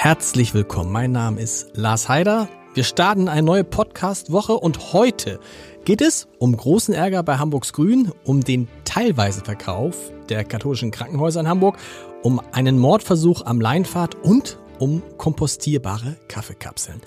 Herzlich willkommen. Mein Name ist Lars Heider. Wir starten eine neue Podcast-Woche und heute geht es um großen Ärger bei Hamburgs Grün, um den teilweise Verkauf der katholischen Krankenhäuser in Hamburg, um einen Mordversuch am Leinfahrt und um kompostierbare Kaffeekapseln.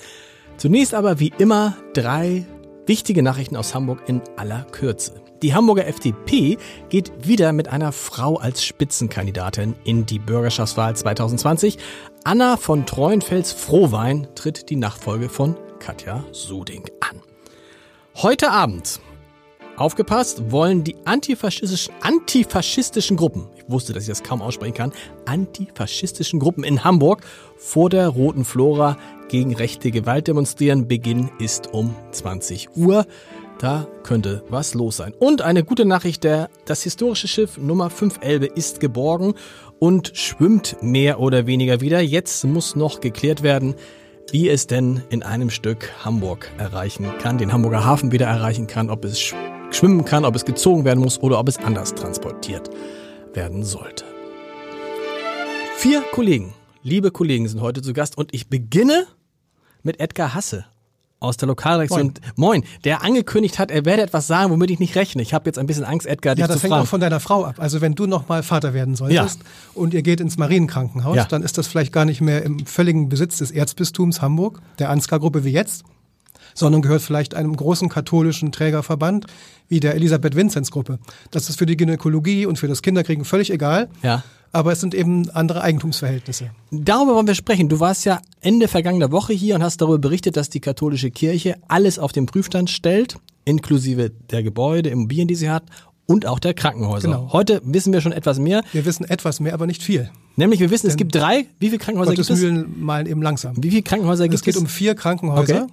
Zunächst aber wie immer drei wichtige Nachrichten aus Hamburg in aller Kürze. Die Hamburger FDP geht wieder mit einer Frau als Spitzenkandidatin in die Bürgerschaftswahl 2020. Anna von Treuenfels-Frohwein tritt die Nachfolge von Katja Suding an. Heute Abend, aufgepasst, wollen die antifaschistischen, antifaschistischen Gruppen, ich wusste, dass ich das kaum aussprechen kann, antifaschistischen Gruppen in Hamburg vor der Roten Flora gegen rechte Gewalt demonstrieren. Beginn ist um 20 Uhr. Da könnte was los sein. Und eine gute Nachricht, der, das historische Schiff Nummer 5 Elbe ist geborgen und schwimmt mehr oder weniger wieder. Jetzt muss noch geklärt werden, wie es denn in einem Stück Hamburg erreichen kann, den Hamburger Hafen wieder erreichen kann, ob es schwimmen kann, ob es gezogen werden muss oder ob es anders transportiert werden sollte. Vier Kollegen, liebe Kollegen sind heute zu Gast und ich beginne mit Edgar Hasse aus der Lokalredaktion. Moin. Moin, der angekündigt hat, er werde etwas sagen, womit ich nicht rechne. Ich habe jetzt ein bisschen Angst, Edgar, dich Ja, das zu hängt fragen. auch von deiner Frau ab. Also wenn du noch mal Vater werden solltest Ja. und ihr geht ins Marienkrankenhaus, Ja. dann ist das vielleicht gar nicht mehr im völligen Besitz des Erzbistums Hamburg, der Ansgar-Gruppe wie jetzt, sondern gehört vielleicht einem großen katholischen Trägerverband wie der Elisabeth-Vinzenz-Gruppe. Das ist für die Gynäkologie und für das Kinderkriegen völlig egal. Ja. Aber es sind eben andere Eigentumsverhältnisse. Darüber wollen wir sprechen. Du warst ja Ende vergangener Woche hier und hast darüber berichtet, dass die katholische Kirche alles auf den Prüfstand stellt, inklusive der Gebäude, Immobilien, die sie hat und auch der Krankenhäuser. Genau. Heute wissen wir schon etwas mehr. Wir wissen etwas mehr, aber nicht viel. Nämlich, wir wissen, es gibt drei. Wie viele Krankenhäuser Gottes gibt es? Mühlen malen eben langsam. Wie viele Krankenhäuser gibt Es geht es? um vier Krankenhäuser,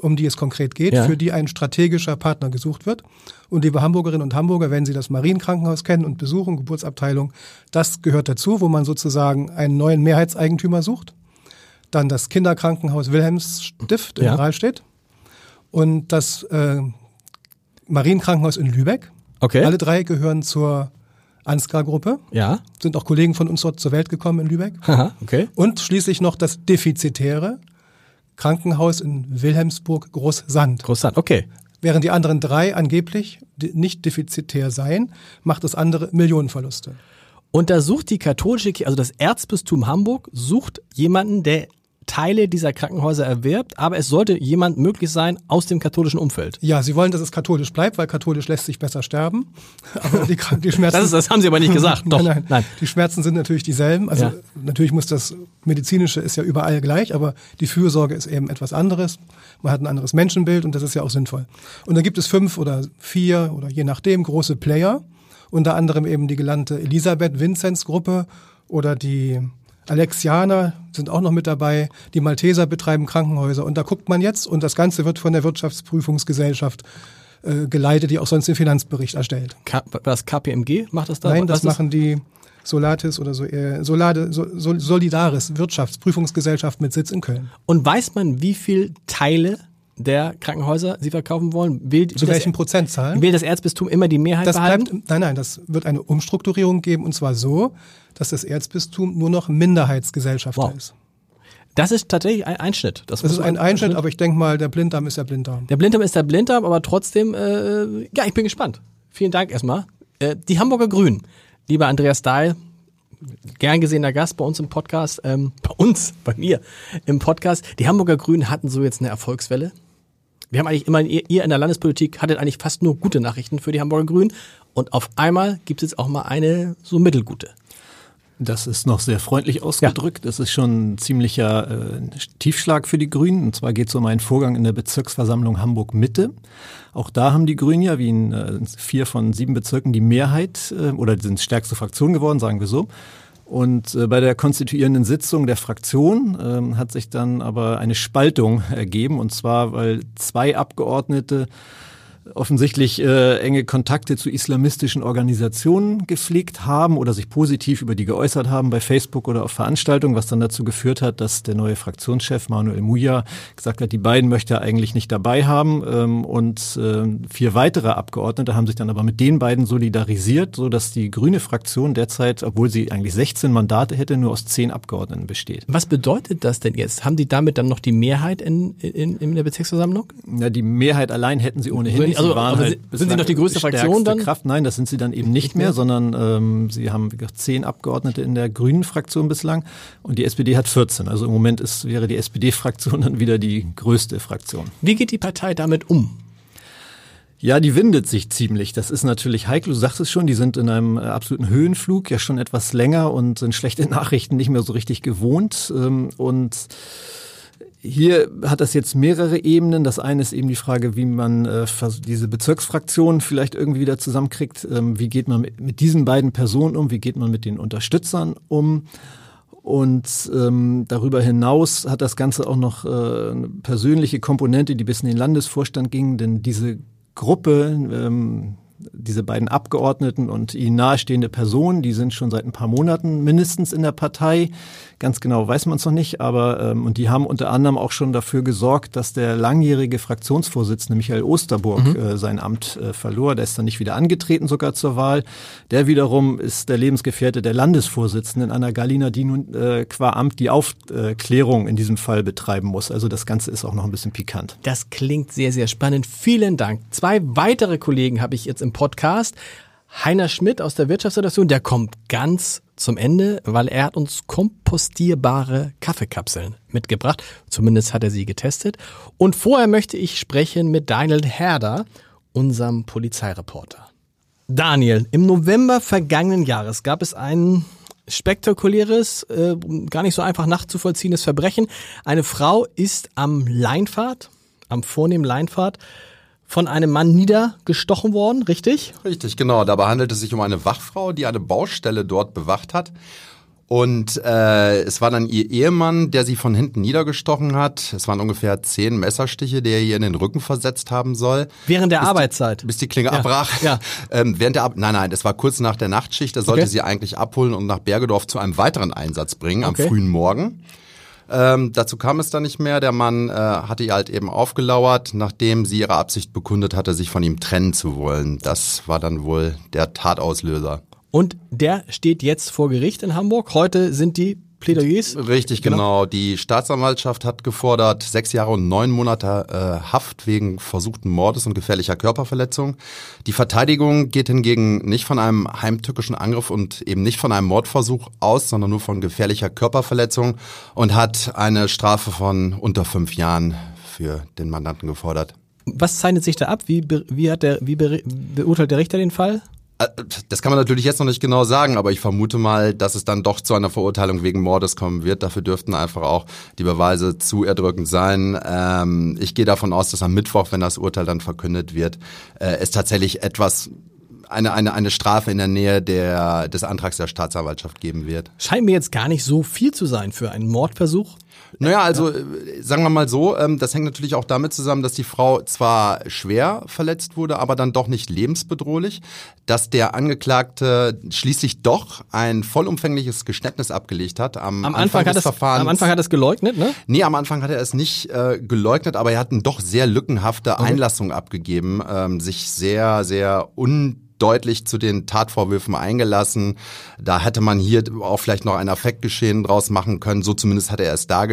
um die es konkret geht, Ja. für die ein strategischer Partner gesucht wird. Und liebe Hamburgerinnen und Hamburger, wenn Sie das Marienkrankenhaus kennen und besuchen, Geburtsabteilung, das gehört dazu, wo man sozusagen einen neuen Mehrheitseigentümer sucht. Dann das Kinderkrankenhaus Wilhelmsstift in Ja. Rahlstedt und das äh, Marienkrankenhaus in Lübeck. Okay. Alle drei gehören zur Ansgar-Gruppe, ja. sind auch Kollegen von uns dort zur Welt gekommen in Lübeck. Haha, okay. Und schließlich noch das defizitäre Krankenhaus in Wilhelmsburg Großsand. Interessant. Okay. Während die anderen drei angeblich nicht defizitär seien, macht das andere Millionenverluste. Und da sucht die katholische Kirche, also das Erzbistum Hamburg, sucht jemanden, der Teile dieser Krankenhäuser erwirbt, aber es sollte jemand möglich sein aus dem katholischen Umfeld. Ja, sie wollen, dass es katholisch bleibt, weil katholisch lässt sich besser sterben. Aber die, die Schmerzen. Das, ist, das haben sie aber nicht gesagt. Doch. Nein, nein. Nein. Die Schmerzen sind natürlich dieselben. Also Ja. natürlich muss das medizinische ist ja überall gleich, aber die Fürsorge ist eben etwas anderes. Man hat ein anderes Menschenbild und das ist ja auch sinnvoll. Und dann gibt es fünf oder vier oder je nachdem große Player, unter anderem eben die gelernte Elisabeth Vinzenz Gruppe oder die Alexianer sind auch noch mit dabei. Die Malteser betreiben Krankenhäuser und da guckt man jetzt und das Ganze wird von der Wirtschaftsprüfungsgesellschaft äh, geleitet, die auch sonst den Finanzbericht erstellt. K was KPMG macht das da? Nein, das machen die Solatis oder so, äh, Solade, so, Sol- Solidaris Wirtschaftsprüfungsgesellschaft mit Sitz in Köln. Und weiß man, wie viel Teile der Krankenhäuser sie verkaufen wollen? Will, Zu welchen das, Prozentzahlen? will das Erzbistum immer die Mehrheit Das behalten? bleibt, nein, nein, das wird eine Umstrukturierung geben und zwar so, dass das Erzbistum nur noch Minderheitsgesellschafter Wow. ist. Das ist tatsächlich ein Einschnitt. Das muss ist ein Einschnitt, aber ich denke mal, der Blinddarm ist der Blinddarm. Der Blinddarm ist der Blinddarm, aber trotzdem, äh, ja, ich bin gespannt. Vielen Dank erstmal. Äh, die Hamburger Grünen, lieber Andreas Dahl, gern gesehener Gast bei uns im Podcast, ähm, bei uns, bei mir im Podcast. Die Hamburger Grünen hatten so jetzt eine Erfolgswelle. Wir haben eigentlich immer, ihr in der Landespolitik hattet eigentlich fast nur gute Nachrichten für die Hamburger Grünen. Und auf einmal gibt es jetzt auch mal eine so mittelgute. Das ist noch sehr freundlich ausgedrückt. Das ist schon ein ziemlicher äh, Tiefschlag für die Grünen. Und zwar geht es um einen Vorgang in der Bezirksversammlung Hamburg-Mitte. Auch da haben die Grünen ja wie in äh, vier von sieben Bezirken die Mehrheit äh, oder sind stärkste Fraktion geworden, sagen wir so. Und äh, bei der konstituierenden Sitzung der Fraktion ähm, hat sich dann aber eine Spaltung ergeben. Und zwar, weil zwei Abgeordnete offensichtlich äh, enge Kontakte zu islamistischen Organisationen gepflegt haben oder sich positiv über die geäußert haben bei Facebook oder auf Veranstaltungen, was dann dazu geführt hat, dass der neue Fraktionschef Manuel Muja gesagt hat, die beiden möchte er eigentlich nicht dabei haben ähm, und äh, vier weitere Abgeordnete haben sich dann aber mit den beiden solidarisiert, so dass die grüne Fraktion derzeit, obwohl sie eigentlich 16 Mandate hätte, nur aus zehn Abgeordneten besteht. Was bedeutet das denn jetzt? Haben die damit dann noch die Mehrheit in, in, in der Bezirksversammlung? Ja, die Mehrheit allein hätten sie ohnehin nicht. Also, halt sind sie noch die größte Fraktion dann? Kraft. Nein, das sind sie dann eben nicht mehr, sondern ähm, sie haben wie gesagt, zehn Abgeordnete in der grünen Fraktion bislang und die SPD hat 14. Also im Moment ist, wäre die SPD-Fraktion dann wieder die größte Fraktion. Wie geht die Partei damit um? Ja, die windet sich ziemlich. Das ist natürlich heikel. Du sagst es schon, die sind in einem äh, absoluten Höhenflug, ja schon etwas länger und sind schlechte Nachrichten nicht mehr so richtig gewohnt. Ähm, und hier hat das jetzt mehrere Ebenen. Das eine ist eben die Frage, wie man äh, diese Bezirksfraktionen vielleicht irgendwie wieder zusammenkriegt. Ähm, wie geht man mit, diesen beiden Personen um? Wie geht man mit den Unterstützern um? Und ähm, darüber hinaus hat das Ganze auch noch äh, eine persönliche Komponente, die bis in den Landesvorstand ging, denn diese Gruppe, ähm, diese beiden Abgeordneten und ihnen nahestehende Personen, die sind schon seit ein paar Monaten mindestens in der Partei. Ganz genau weiß man es noch nicht, aber ähm, und die haben unter anderem auch schon dafür gesorgt, dass der langjährige Fraktionsvorsitzende Michael Osterburg mhm. äh, sein Amt äh, verlor. Der ist dann nicht wieder angetreten sogar zur Wahl. Der wiederum ist der Lebensgefährte der Landesvorsitzenden Anna Galina, die nun äh, qua Amt die Aufklärung in diesem Fall betreiben muss. Also das Ganze ist auch noch ein bisschen pikant. Das klingt sehr, sehr spannend. Vielen Dank. Zwei weitere Kollegen habe ich jetzt im Podcast. Heiner Schmidt aus der Wirtschaftsredaktion, der kommt ganz zum Ende, weil er hat uns kompostierbare Kaffeekapseln mitgebracht. Zumindest hat er sie getestet. Und vorher möchte ich sprechen mit Daniel Herder, unserem Polizeireporter. Daniel, im November vergangenen Jahres gab es ein spektakuläres, äh, gar nicht so einfach nachzuvollziehendes Verbrechen. Eine Frau ist am Leinfahrt, am vornehmen Leinfahrt, von einem Mann niedergestochen worden, richtig? Richtig, genau. Dabei handelt es sich um eine Wachfrau, die eine Baustelle dort bewacht hat. Und äh, es war dann ihr Ehemann, der sie von hinten niedergestochen hat. Es waren ungefähr zehn Messerstiche, der ihr in den Rücken versetzt haben soll. Während der bis Arbeitszeit? Die, bis die Klinge ja. abbrach. Ja. Ähm, während der Ab nein, nein, das war kurz nach der Nachtschicht. Da sollte okay. sie eigentlich abholen und nach Bergedorf zu einem weiteren Einsatz bringen okay. am frühen Morgen. Ähm, dazu kam es dann nicht mehr. Der Mann äh, hatte ihr halt eben aufgelauert, nachdem sie ihre Absicht bekundet hatte, sich von ihm trennen zu wollen. Das war dann wohl der Tatauslöser. Und der steht jetzt vor Gericht in Hamburg. Heute sind die Plädoyers? Richtig, genau. genau. Die Staatsanwaltschaft hat gefordert sechs Jahre und neun Monate äh, Haft wegen versuchten Mordes und gefährlicher Körperverletzung. Die Verteidigung geht hingegen nicht von einem heimtückischen Angriff und eben nicht von einem Mordversuch aus, sondern nur von gefährlicher Körperverletzung und hat eine Strafe von unter fünf Jahren für den Mandanten gefordert. Was zeichnet sich da ab? Wie, wie, hat der, wie beurteilt der Richter den Fall? Äh, das kann man natürlich jetzt noch nicht genau sagen, aber ich vermute mal, dass es dann doch zu einer Verurteilung wegen Mordes kommen wird. Dafür dürften einfach auch die Beweise zu erdrückend sein. Ähm, ich gehe davon aus, dass am Mittwoch, wenn das Urteil dann verkündet wird, äh, es tatsächlich etwas eine, eine, eine Strafe in der Nähe der, des Antrags der Staatsanwaltschaft geben wird. Scheint mir jetzt gar nicht so viel zu sein für einen Mordversuch. Naja, also äh, sagen wir mal so, ähm, das hängt natürlich auch damit zusammen, dass die Frau zwar schwer verletzt wurde, aber dann doch nicht lebensbedrohlich, dass der Angeklagte schließlich doch ein vollumfängliches Geständnis abgelegt hat. Am, am Anfang, Anfang hat des es, Verfahrens. Am Anfang hat er es geleugnet, ne? Nee, am Anfang hat er es nicht äh, geleugnet, aber er hat eine doch sehr lückenhafte okay. Einlassung abgegeben, ähm, sich sehr, sehr un deutlich zu den Tatvorwürfen eingelassen. Da hätte man hier auch vielleicht noch ein Affektgeschehen draus machen können. So zumindest hat er es dargestellt.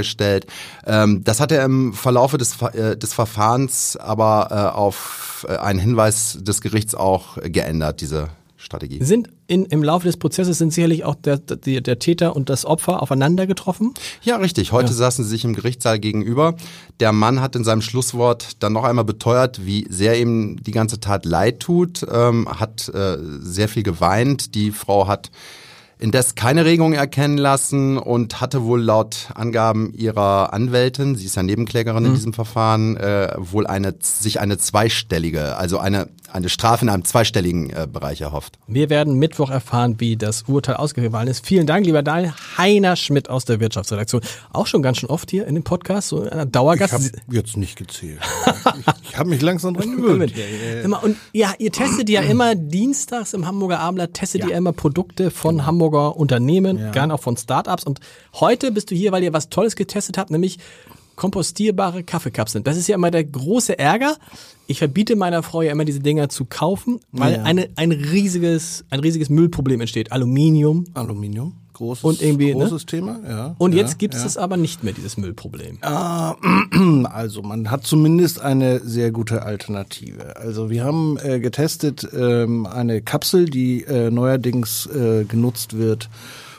Ähm, das hat er im Verlaufe des, äh, des Verfahrens aber äh, auf äh, einen Hinweis des Gerichts auch geändert, diese Strategie. Sind in, im Laufe des Prozesses sind sicherlich auch der, der, der Täter und das Opfer aufeinander getroffen? Ja, richtig. Heute ja. saßen sie sich im Gerichtssaal gegenüber. Der Mann hat in seinem Schlusswort dann noch einmal beteuert, wie sehr ihm die ganze Tat leid tut, ähm, hat äh, sehr viel geweint. Die Frau hat indes keine Regung erkennen lassen und hatte wohl laut Angaben ihrer Anwältin, sie ist ja Nebenklägerin mhm. in diesem Verfahren, äh, wohl eine sich eine zweistellige, also eine eine Strafe in einem zweistelligen äh, Bereich erhofft. Wir werden Mittwoch erfahren, wie das Urteil ausgefallen ist. Vielen Dank, lieber Daniel. Heiner Schmidt aus der Wirtschaftsredaktion. Auch schon ganz schön oft hier in dem Podcast, so in einer Dauergast. Ich habe jetzt nicht gezählt. ich ich habe mich langsam dran gewöhnt. Immer, und ja, ihr testet ja immer dienstags im Hamburger Abendblatt, testet Ja. ihr immer Produkte von Hamburger Unternehmen, Ja. gern auch von Startups. Und heute bist du hier, weil ihr was Tolles getestet habt, nämlich kompostierbare Kaffeekapseln. Das ist ja immer der große Ärger. Ich verbiete meiner Frau ja immer diese Dinger zu kaufen, weil Ja. eine, ein riesiges, ein riesiges Müllproblem entsteht. Aluminium. Aluminium, großes, Und irgendwie, ne? großes Thema. Ja, Und ja, jetzt gibt es ja. das aber nicht mehr, dieses Müllproblem. Also man hat zumindest eine sehr gute Alternative. Also wir haben äh, getestet ähm, eine Kapsel, die äh, neuerdings äh, genutzt wird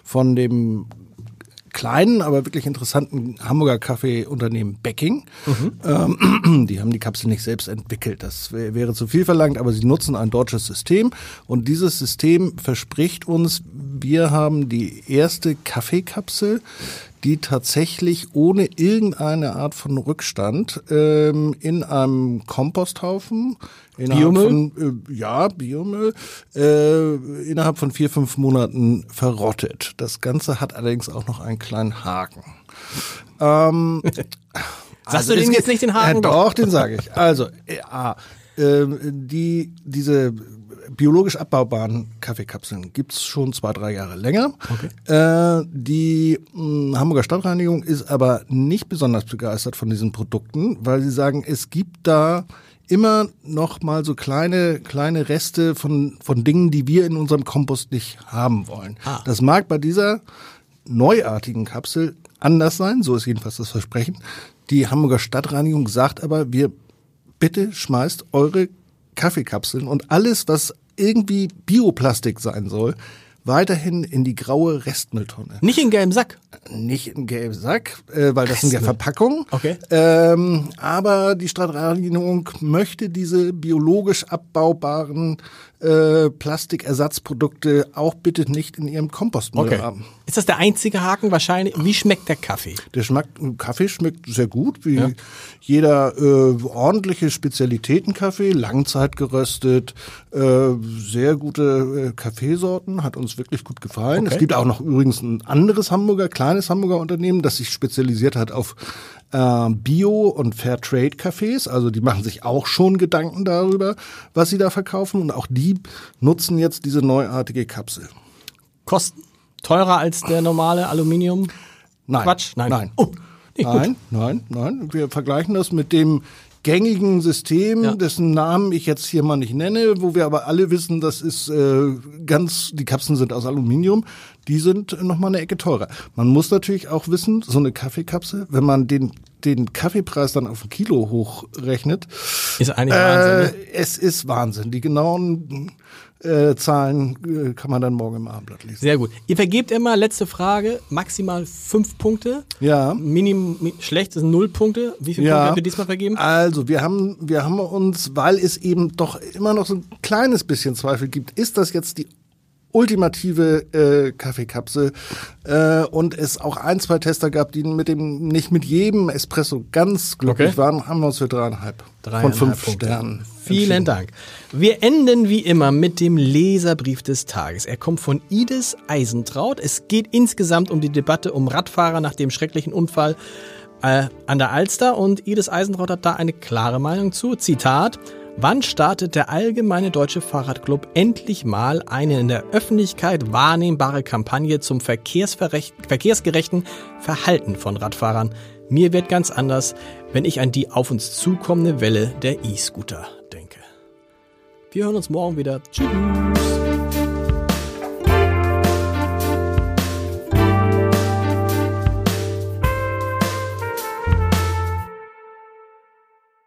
von dem kleinen, aber wirklich interessanten Hamburger Kaffeeunternehmen Becking. Ähm, die haben die Kapsel nicht selbst entwickelt. Das wär, wäre zu viel verlangt, aber sie nutzen ein deutsches System. Und dieses System verspricht uns, wir haben die erste Kaffeekapsel, die tatsächlich ohne irgendeine Art von Rückstand ähm, in einem Komposthaufen innerhalb Biomüll? von äh, ja Biomüll äh, innerhalb von vier fünf Monaten verrottet. Das Ganze hat allerdings auch noch einen kleinen Haken. Ähm, Sagst du es den jetzt nicht den Haken? Ja, doch, den sage ich. Also, äh, A, ähm, die, diese biologisch abbaubaren Kaffeekapseln gibt's schon zwei, drei Jahre länger. Äh, die mh, Hamburger Stadtreinigung ist aber nicht besonders begeistert von diesen Produkten, weil sie sagen, es gibt da immer noch mal so kleine kleine Reste von von Dingen, die wir in unserem Kompost nicht haben wollen. Ah. Das mag bei dieser neuartigen Kapsel anders sein, so ist jedenfalls das Versprechen. Die Hamburger Stadtreinigung sagt aber, wir bitte schmeißt eure Kaffeekapseln und alles, was irgendwie Bioplastik sein soll, weiterhin in die graue Restmülltonne. Nicht in gelben Sack. Nicht in gelben Sack, äh, weil das sind ja. Verpackungen. Okay. Ähm, aber die Stadtreinigung möchte diese biologisch abbaubaren äh, Plastikersatzprodukte auch bitte nicht in ihrem Kompostmüll haben. Ist das der einzige Haken wahrscheinlich? Wie schmeckt der Kaffee? Der Schmack, Kaffee schmeckt sehr gut, wie jeder äh, ordentliche Spezialitätenkaffee, Langzeit geröstet, äh, sehr gute äh, Kaffeesorten, hat uns wirklich gut gefallen. Okay. Es gibt auch noch übrigens ein anderes Hamburger, kleines Hamburger Unternehmen, das sich spezialisiert hat auf äh, Bio- und Fairtrade-Cafés. Also die machen sich auch schon Gedanken darüber, was sie da verkaufen. Und auch die nutzen jetzt diese neuartige Kapsel. Kosten? Teurer als der normale Aluminium? Nein. Quatsch? Nein. Nein. Oh, nein, nein, nein. Wir vergleichen das mit dem gängigen System, Ja. dessen Namen ich jetzt hier mal nicht nenne, wo wir aber alle wissen, das ist äh, ganz, die Kapseln sind aus Aluminium, die sind noch mal eine Ecke teurer. Man muss natürlich auch wissen, so eine Kaffeekapsel, wenn man den den Kaffeepreis dann auf ein Kilo hochrechnet, Ist eigentlich Wahnsinn. äh, Ne? es ist Wahnsinn. Die genauen äh, Zahlen äh, kann man dann morgen im Abendblatt lesen. Sehr gut. Ihr vergebt immer, letzte Frage, maximal fünf Punkte. Ja. Minimum, mi- schlecht ist null Punkte. Wie viele Punkte habt ihr diesmal vergeben? Also wir haben, wir haben uns, weil es eben doch immer noch so ein kleines bisschen Zweifel gibt, ist das jetzt die ultimative äh, Kaffeekapsel äh, und es auch ein, zwei Tester gab, die mit dem nicht mit jedem Espresso ganz glücklich Okay. waren, haben wir uns für dreieinhalb, Dreieinhalb von fünf Punkte. Sternen. Vielen. Dank. Wir enden wie immer mit dem Leserbrief des Tages. Er kommt von Ides Eisentraut. Es geht insgesamt um die Debatte um Radfahrer nach dem schrecklichen Unfall äh, an der Alster und Ides Eisentraut hat da eine klare Meinung zu. Zitat. Wann startet der Allgemeine Deutsche Fahrradclub endlich mal eine in der Öffentlichkeit wahrnehmbare Kampagne zum verkehrsgerechten Verhalten von Radfahrern? Mir wird ganz anders, wenn ich an die auf uns zukommende Welle der E-Scooter denke. Wir hören uns morgen wieder. Tschüss.